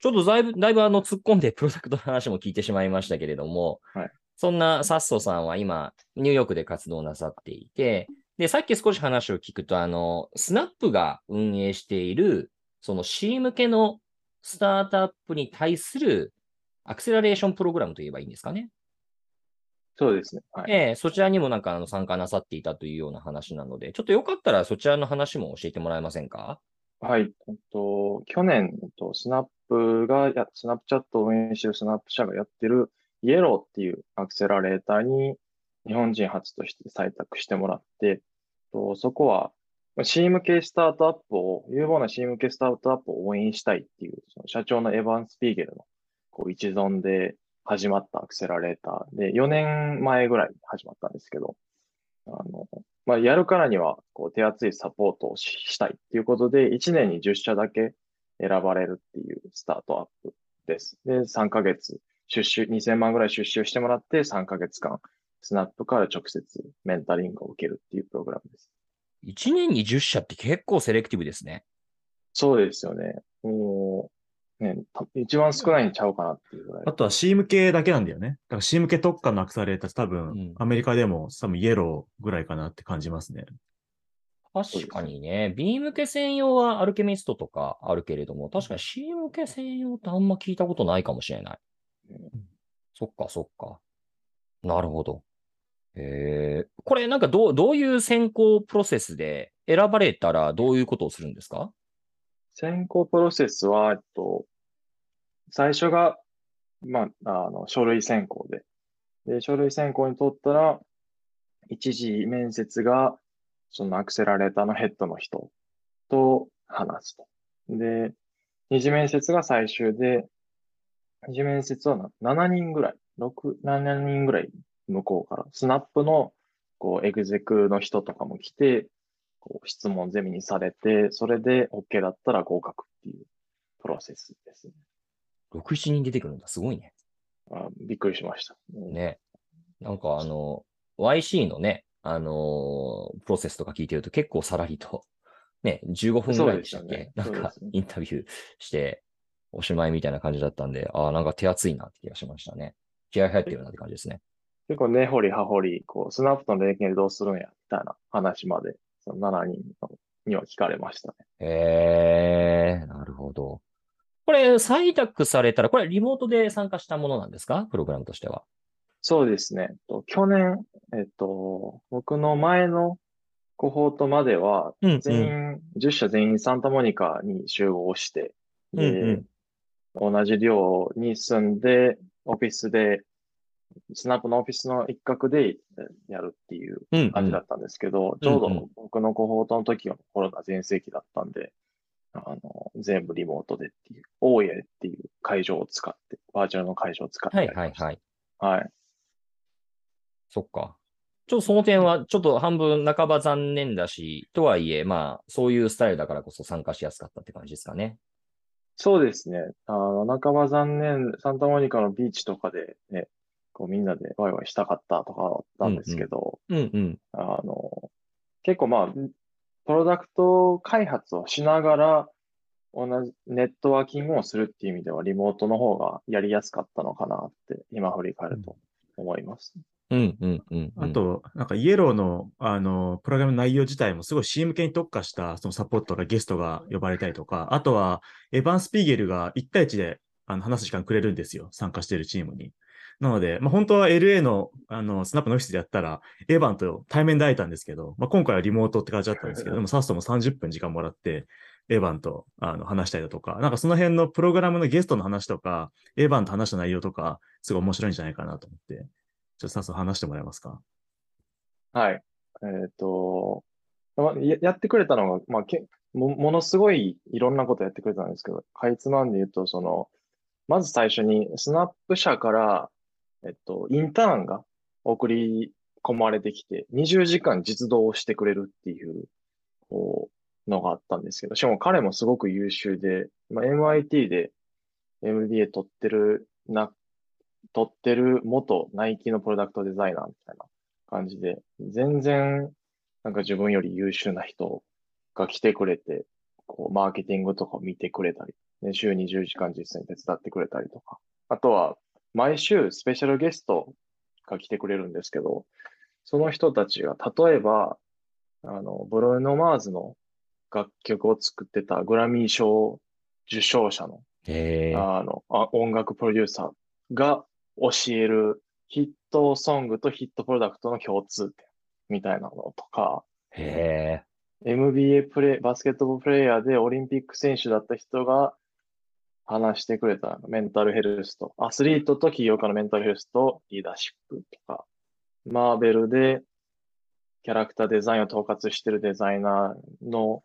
ちょっとだいぶ、だいぶあの突っ込んでプロダクトの話も聞いてしまいましたけれども、はいそんなサッソさんは今、ニューヨークで活動なさっていて、で、さっき少し話を聞くと、あの、スナップが運営している、その C 向けのスタートアップに対するアクセラレーションプログラムといえばいいんですかね。そうですね。はい。ええそちらにもなんかあの参加なさっていたというような話なので、ちょっとよかったらそちらの話も教えてもらえませんか？はい。えっと、去年、えっと、スナップがや、スナップチャットを運営しているスナップ社がやってるイエローっていうアクセラレーターに日本人初として採択してもらって、とそこは C 向けスタートアップを、有望な C 向けスタートアップを応援したいっていう、その社長のエヴァン・スピーゲルのこう一存で始まったアクセラレーターで、4年前ぐらい始まったんですけど、あの、まあ、やるからには、こう、手厚いサポートをししたいっていうことで、1年に10社だけ選ばれるっていうスタートアップです。で、3ヶ月、出資、2000万ぐらい出資をしてもらって、3ヶ月間、スナップから直接メンタリングを受けるっていうプログラムです。?1 年に10社って結構セレクティブですね。そうですよね。もう、ね、た一番少ないんちゃうかなっていうぐらいあ。とは C 向けだけなんだよね。だから C 向け特化のアクセラレーター多分、うんアメリカでも多分イエローぐらいかなって感じますね。確かにね、B 向け専用はアルケミストとかあるけれども、確かに C 向け専用ってあんま聞いたことないかもしれない。そっか、そっか。なるほど。えー、これなんかどう、どういう選考プロセスで選ばれたらどういうことをするんですか？選考プロセスは、えっと、最初が、まあ、あの、書類選考で、で、書類選考に取ったら、一次面接が、そのアクセラレーターのヘッドの人と話すと。で、二次面接が最終で、二次面接はな7人ぐらい、6、7人ぐらい向こうから、スナップの、こう、エグゼクの人とかも来て、こう質問ゼミにされて、それで OK だったら合格っていうプロセスですね。?6、7人出てくるんだ。すごいね。あびっくりしました。うんね。なんかあの、YC のね、あのープロセスとか聞いてると結構さらりと、ね、15分ぐらいでしたっけ、ねなんかインタビューして、おしまいみたいな感じだったんで、ああ、なんか手厚いなって気がしましたね。気合入ってるなって感じですね。結構根掘り葉掘り、こう、スナップとの連携でどうするんや、みたいな話まで、その7人には聞かれましたね。へえ、なるほど。これ、採択されたら、これリモートで参加したものなんですか？プログラムとしては。そうですね。えっと去年、えっと、僕の前のコホートまでは、うん全員、10社全員サンタモニカに集合して、うんうんで、同じ寮に住んで、オフィスで、スナップのオフィスの一角でえやるっていううん、うん。感じだったんですけど、うんちょううんど僕のコホートの時はコロナ全盛期だったんで、あの、全部リモートでっていう、大家っていう会場を使って、バーチャルの会場を使ってはいやりました。はいはい。はい。そっか。ちょっとその点は、ちょっと半分半ば残念だし、とはいえ、まあ、そういうスタイルだからこそ参加しやすかったって感じですかね。そうですね。あの、半ば残念、サンタモニカのビーチとかでね、こうみんなでワイワイしたかったとかだったんですけど、うんうん。あの、結構まあ、プロダクト開発をしながら、同じネットワーキングをするっていう意味では、リモートの方がやりやすかったのかなって、今振り返ると思います。うんうんうん、うん。あ、と、なんかイエローの、あの、プログラムの内容自体もすごい C 向けに特化したそのサポートがゲストが呼ばれたりとか、あとはエヴァン・スピーゲルが1対1であの話す時間くれるんですよ。参加しているチームに。なので、まあ、本当は LA のあのスナップのオフィスでやったら、エヴァンと対面で会えたんですけど、まあ、今回はリモートって感じだったんですけど、でもサストも30分時間もらって、エヴァンとあの話したりだとか、なんかその辺のプログラムのゲストの話とか、エヴァンと話した内容とか、すごい面白いんじゃないかなと思って、ちょっと早速話してもらえますか？はい。えっと、まややってくれたのが、まあ、けも、ものすごいいろんなことやってくれたんですけど、かいつまんで言うと、その、まず最初に、スナップ社から、えっと、インターンが送り込まれてきて、20時間実動してくれるっていう、こう、のがあったんですけど、しかも彼もすごく優秀で、まあ、MIT で MBA 取ってるな、取ってる元ナイキのプロダクトデザイナーみたいな感じで、全然、なんか自分より優秀な人が来てくれて、こう、マーケティングとかを見てくれたりね、週20時間実際に手伝ってくれたりとか。あとは、毎週スペシャルゲストが来てくれるんですけど、その人たちが、例えば、あの、ブローノ・マーズの楽曲を作ってたグラミー賞受賞者の。あのあ音楽プロデューサーが教えるヒットソングとヒットプロダクトの共通点みたいなのとか、へえ。MBA プレイ、バスケットボールプレイヤーでオリンピック選手だった人が話してくれたメンタルヘルスと、アスリートと起業家のメンタルヘルスとリーダーシップとか、マーベルでキャラクターデザインを統括してるデザイナーの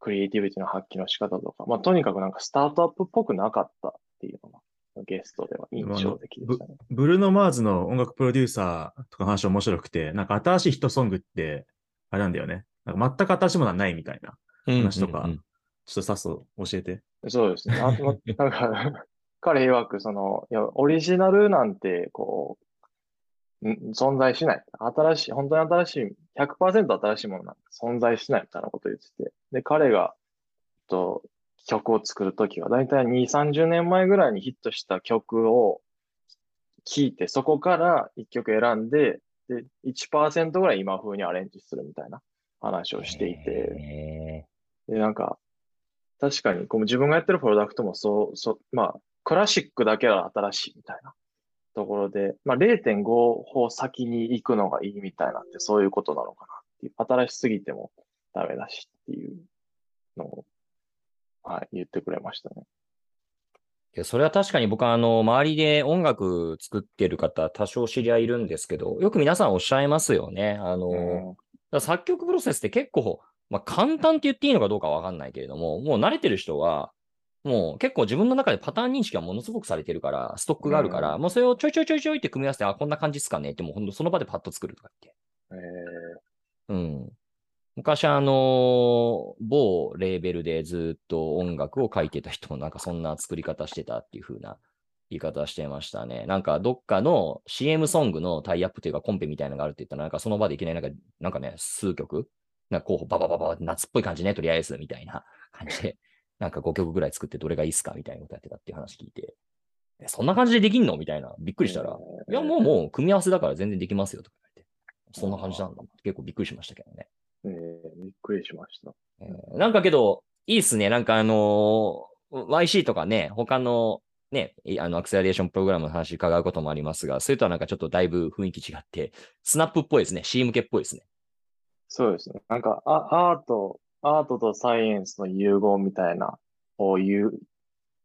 クリエイティビティの発揮の仕方とか、まあとにかくなんかスタートアップっぽくなかったっていうのがゲストでは印象的でしたね。ブルーノ・マーズの音楽プロデューサーとかの話面白くて、なんか新しいヒットソングって、あれなんだよね。なんか全く新しいものはないみたいな。話とかうんうんうんちょっとさっそ教えて。そうですね。あと、まなんか、彼曰く、その、いや、オリジナルなんて、こう、ん存在しない。新しい、本当に新しい、100%新しいものなんて存在しないみたいなことを言ってて。で、彼が、と、曲を作るときは、だいたい2、30年前ぐらいにヒットした曲を聴いて、そこから1曲選んで、で、1%ぐらい今風にアレンジするみたいな話をしていて、へで、なんか、確かに、こう自分がやってるプロダクトもそう、そう、まあ、クラシックだけは新しいみたいなところで、まあ、0.5歩先に行くのがいいみたいなって、そういうことなのかなっていう。新しすぎてもダメだしっていうのを、はい、言ってくれましたね。いやそれは確かに僕はあの、周りで音楽作ってる方、多少知り合いいるんですけど、よく皆さんおっしゃいますよね。あの、うん作曲プロセスって結構、まあ、簡単って言っていいのかどうかわかんないけれども、もう慣れてる人は、もう結構自分の中でパターン認識がものすごくされてるから、ストックがあるから、うんもうそれをちょいちょいちょいちょいって組み合わせて、あ、こんな感じっすかねって、もうほんとその場でパッと作るとか言って。えうん。昔あの、某レーベルでずっと音楽を書いてた人もなんかそんな作り方してたっていう風な言い方してましたね。なんかどっかの CM ソングのタイアップというかコンペみたいなのがあるって言ったらなんかその場でいきなりなんか、なんかね、数曲なんか候補ババババ夏っぽい感じね、とりあえずみたいな感じで、なんか5曲ぐらい作ってどれがいいっすかみたいなことやってたっていう話聞いて、えそんな感じでできんのみたいな。びっくりしたら、いやもうもう組み合わせだから全然できますよとか言われて、そんな感じなんだ。結構びっくりしましたけどね。えーびっくりしました。えーなんかけど、いいっすね。なんかあのー YC とかね、他のね、いあの、アクセラレーションプログラムの話伺うこともありますが、それとはなんかちょっとだいぶ雰囲気違って、スナップっぽいですね。C 向けっぽいですね。そうですね。なんか、あアート、アートとサイエンスの融合みたいな、こういう、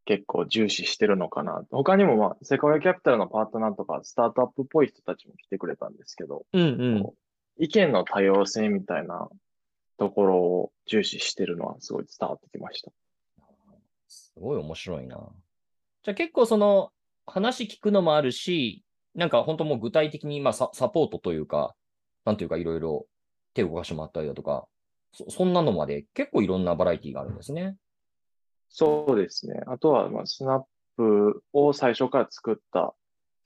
結構重視してるのかな。他にもまあ、セカオヤキャピタルのパートナーとか、スタートアップっぽい人たちも来てくれたんですけど、うんうん。意見の多様性みたいなところを重視してるのはすごい伝わってきました。すごい面白いな。じゃあ結構その話聞くのもあるし、なんか本当もう具体的にまあササポートというか、なんというかいろいろ手を動かしてもらったりだとか、そそんなのまで結構いろんなバラエティがあるんですね。そうですね。あとは、まあ、スナップを最初から作った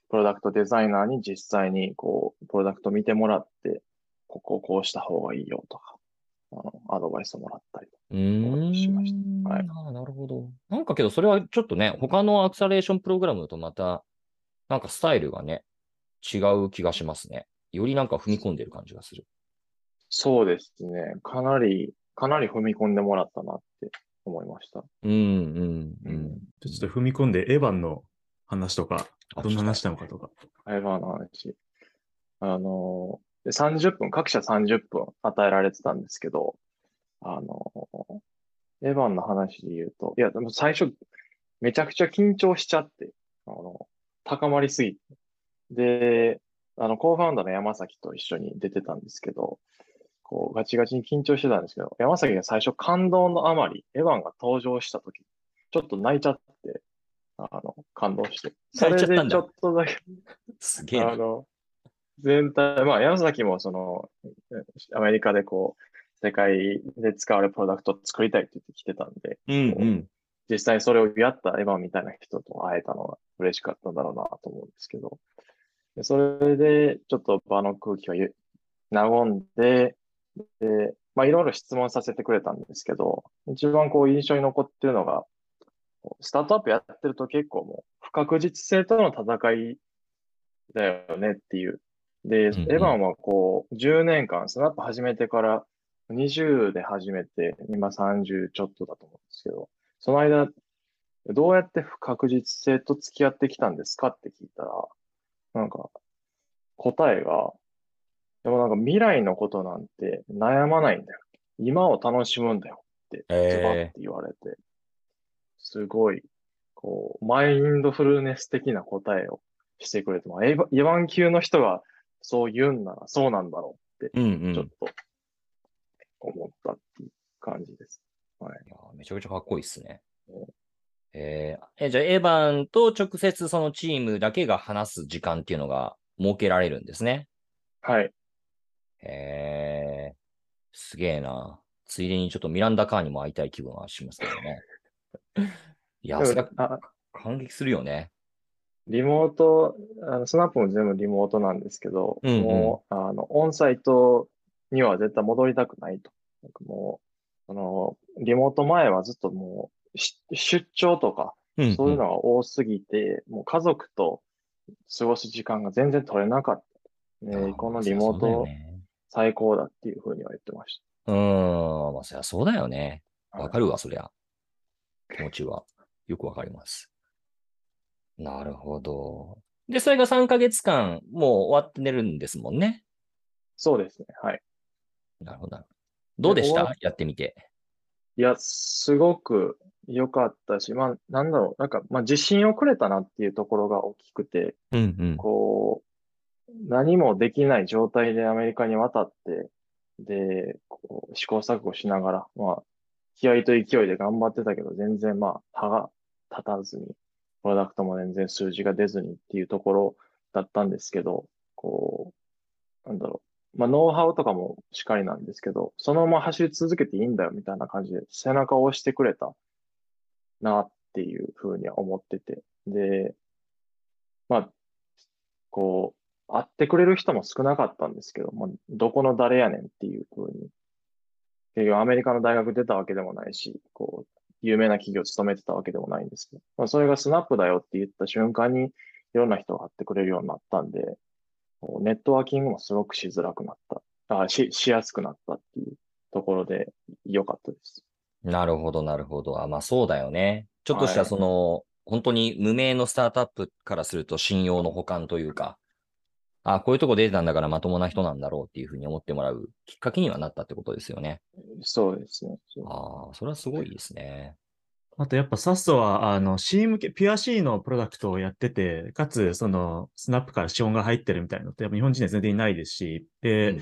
プロダクトデザイナーに実際にこう、プロダクト見てもらって、ここをこうした方がいいよとか、あの、アドバイスをもらったりとか。うーしましん。はいああなるほど。なんかけど、それはちょっとね、他のアクセラレーションプログラムとまた、なんかスタイルがね、違う気がしますね。よりなんか踏み込んでる感じがする。そうですね。かなり、かなり踏み込んでもらったなって思いました。うん、うん、うん。ちょっと踏み込んで、エヴァンの話とか、どんな話なのかとか。エヴァの話。あの、で30分、各社30分与えられてたんですけど、あの、エヴァンの話で言うと、いや、でも最初、めちゃくちゃ緊張しちゃって、あの、高まりすぎて。で、あの、コーファウンダーの山崎と一緒に出てたんですけど、こう、ガチガチに緊張してたんですけど、山崎が最初感動のあまり、エヴァンが登場した時、ちょっと泣いちゃって、あの、感動して。それでちゃったんだちょっとだけ、すげえな。あの、全体、まあ、山崎もその、アメリカでこう、世界で使われるプロダクトを作りたいって言ってきてたんで、うん、うん。実際それをやったエヴァンみたいな人と会えたのが嬉しかったんだろうなと思うんですけど、でそれでちょっと場の空気をゆ和んで、で、まあいろいろ質問させてくれたんですけど、一番こう印象に残ってるのが、スタートアップやってると結構もう不確実性との戦いだよねっていう。で、うんうんエヴァンはこう、10年間、スナップ始めてから20で始めて、今30ちょっとだと思うんですけど、その間、どうやって不確実性と付き合ってきたんですかって聞いたら、なんか、答えが、でもなんか未来のことなんて悩まないんだよ。今を楽しむんだよって、ズバッて言われて、すごい、こう、マインドフルネス的な答えをしてくれて、まあ、エヴァエヴァン級の人がそう言うんならそうなんだろうって。ちょっと思ったっていう感じです。はい。いやめちゃくちゃかっこいいっすねうん。えーえ、じゃあ、エヴァンと直接そのチームだけが話す時間っていうのが設けられるんですね。はい。へえ、すげえな。ついでにちょっとミランダ・カーにも会いたい気分はしますけどね。いや、それはあ感激するよね。リモート、あのスナップも全部リモートなんですけど、うんうんもう、あの、オンサイトには絶対戻りたくないと。なんかもう、その、リモート前はずっともう、し出張とか、うんそういうのが多すぎて、もう家族と過ごす時間が全然取れなかった。ね、このリモートね最高だっていうふうには言ってましうーん、まあ、そりゃそうだよね。た。わかるわ、そりゃ。気持ちは。よくわかります。なるほど。で、それが3ヶ月間、もう終わって寝るんですもんね。そうですね。はい。なるほど。どどうでした？やってみて。いや、すごく良かったし、まあ、なんだろう、なんか、まあ、自信をくれたなっていうところが大きくて、うんうん。こう、何もできない状態でアメリカに渡って、で、こう試行錯誤しながら、まあ、気合と勢いで頑張ってたけど、全然まあ、歯が立たずに、プロダクトも全然数字が出ずにっていうところだったんですけど、こう、なんだろう。まあ、ノウハウとかもしっかりなんですけど、そのまま走り続けていいんだよみたいな感じで背中を押してくれたなっていうふうには思ってて。で、まあ、こう、会ってくれる人も少なかったんですけど、まあ、どこの誰やねんっていうふうに。結局アメリカの大学出たわけでもないし、こう、有名な企業勤めてたわけでもないんですけど、まあ、それがスナップだよって言った瞬間に、いろんな人が会ってくれるようになったんで、ネットワーキングもすごくしづらくなった。あし、しやすくなったっていうところで良かったです。なるほど、なるほど。あ、まあそうだよね。ちょっとしたはいその、本当に無名のスタートアップからすると信用の補完というか、あ、こういうとこ出てたんだからまともな人なんだろうっていうふうに思ってもらうきっかけにはなったってことですよね。そうですね。ああ、それはすごいですね。あとやっぱサッソは、あの、C 向け、ピュア C のプロダクトをやってて、かつ、その、スナップから資本が入ってるみたいなのって、やっぱ日本人には全然いないですし、で、うん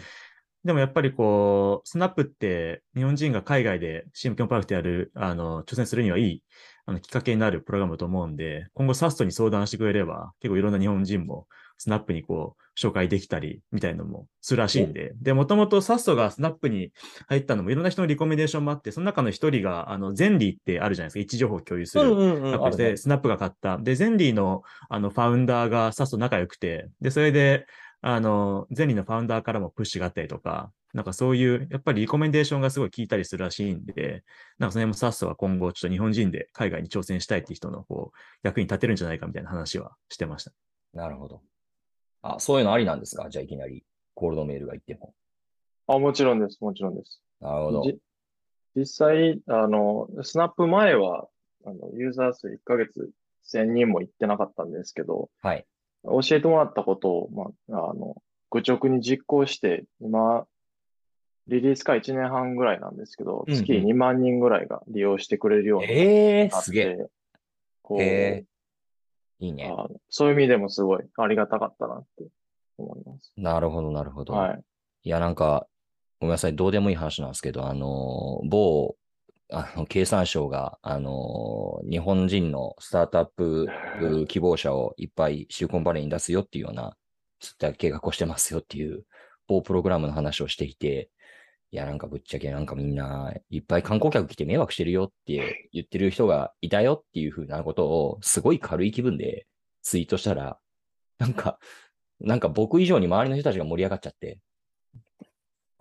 でもやっぱりこう、スナップって日本人が海外で C 向けのプロダクトやる、あの、挑戦するにはいい、あの、きっかけになるプログラムだと思うんで、今後サストに相談してくれれば、結構いろんな日本人もスナップにこう、紹介できたり、みたいなのもするらしいんで、で、もともとサストがスナップに入ったのもいろんな人のリコメンデーションもあって、その中の一人が、あの、ゼンリーってあるじゃないですか、位置情報を共有する。んアプリで、スナップが買った。で、ゼンリーの、あの、ファウンダーがサスと仲良くて、で、それで、あの、ゼンリーのファウンダーからもプッシュがあったりとか、なんかそういう、やっぱりリコメンデーションがすごい効いたりするらしいんで、なんかその辺もサスは今後ちょっと日本人で海外に挑戦したいっていう人の、こう、役に立てるんじゃないかみたいな話はしてました。なるほど。あ、そういうのありなんですか？じゃあいきなりコールドメールが言っても。あ、もちろんです。もちろんです。なるほど。じ実際、あの、スナップ前は、あの、ユーザー数1ヶ月1000人も行ってなかったんですけど、はい。教えてもらったことを、まあ、あの、愚直に実行して、今、リリースから1年半ぐらいなんですけど、うんうん月2万人ぐらいが利用してくれるようにええー、なっすげえ。て、こう、へいいね。そういう意味でもすごいありがたかったなって思います。なるほど、なるほど。はい。いや、なんか、ごめんなさい、どうでもいい話なんですけど、あの、某、あの、経産省が、あの、日本人のスタートアップう 希望者をいっぱいシリコンバレーに出すよっていうような、そういった計画をしてますよっていう、某プログラムの話をしていて、いや、なんかぶっちゃけなんかみんないっぱい観光客来て迷惑してるよって言ってる人がいたよっていうふうなことを、すごい軽い気分でツイートしたら、なんか、なんか僕以上に周りの人たちが盛り上がっちゃって、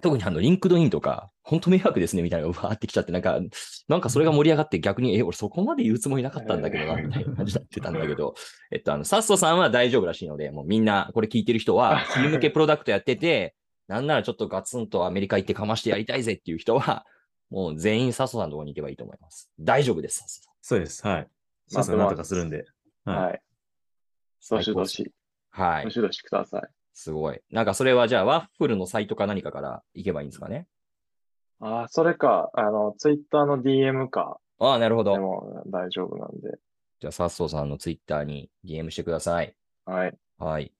特にあの、 LinkedIn とか、本当迷惑ですね、みたいなのがわーってきちゃって、なんか、なんかそれが盛り上がって逆に、え、俺そこまで言うつもりなかったんだけどな、みたいな感じになってたんだけど、えっと、あの、サッソさんは大丈夫らしいので、もうみんな、これ聞いてる人は、チーム向けプロダクトやってて、なんならちょっとガツンとアメリカ行ってかましてやりたいぜっていう人は、もう全員サッソさんのところに行けばいいと思います。大丈夫です、サッソさん。そうです。はい。そうですね。なんとかするんで。はい。はい。どしどし、はい。どしどしください。すごい。なんかそれはじゃあ、ワッフルのサイトか何かから行けばいいんですかね？ああ、それか、あの、ツイッターの DM かああ、なるほでど。も大丈夫なんで。じゃあ、サッソさんのツイッターに DM してください。はい。はい。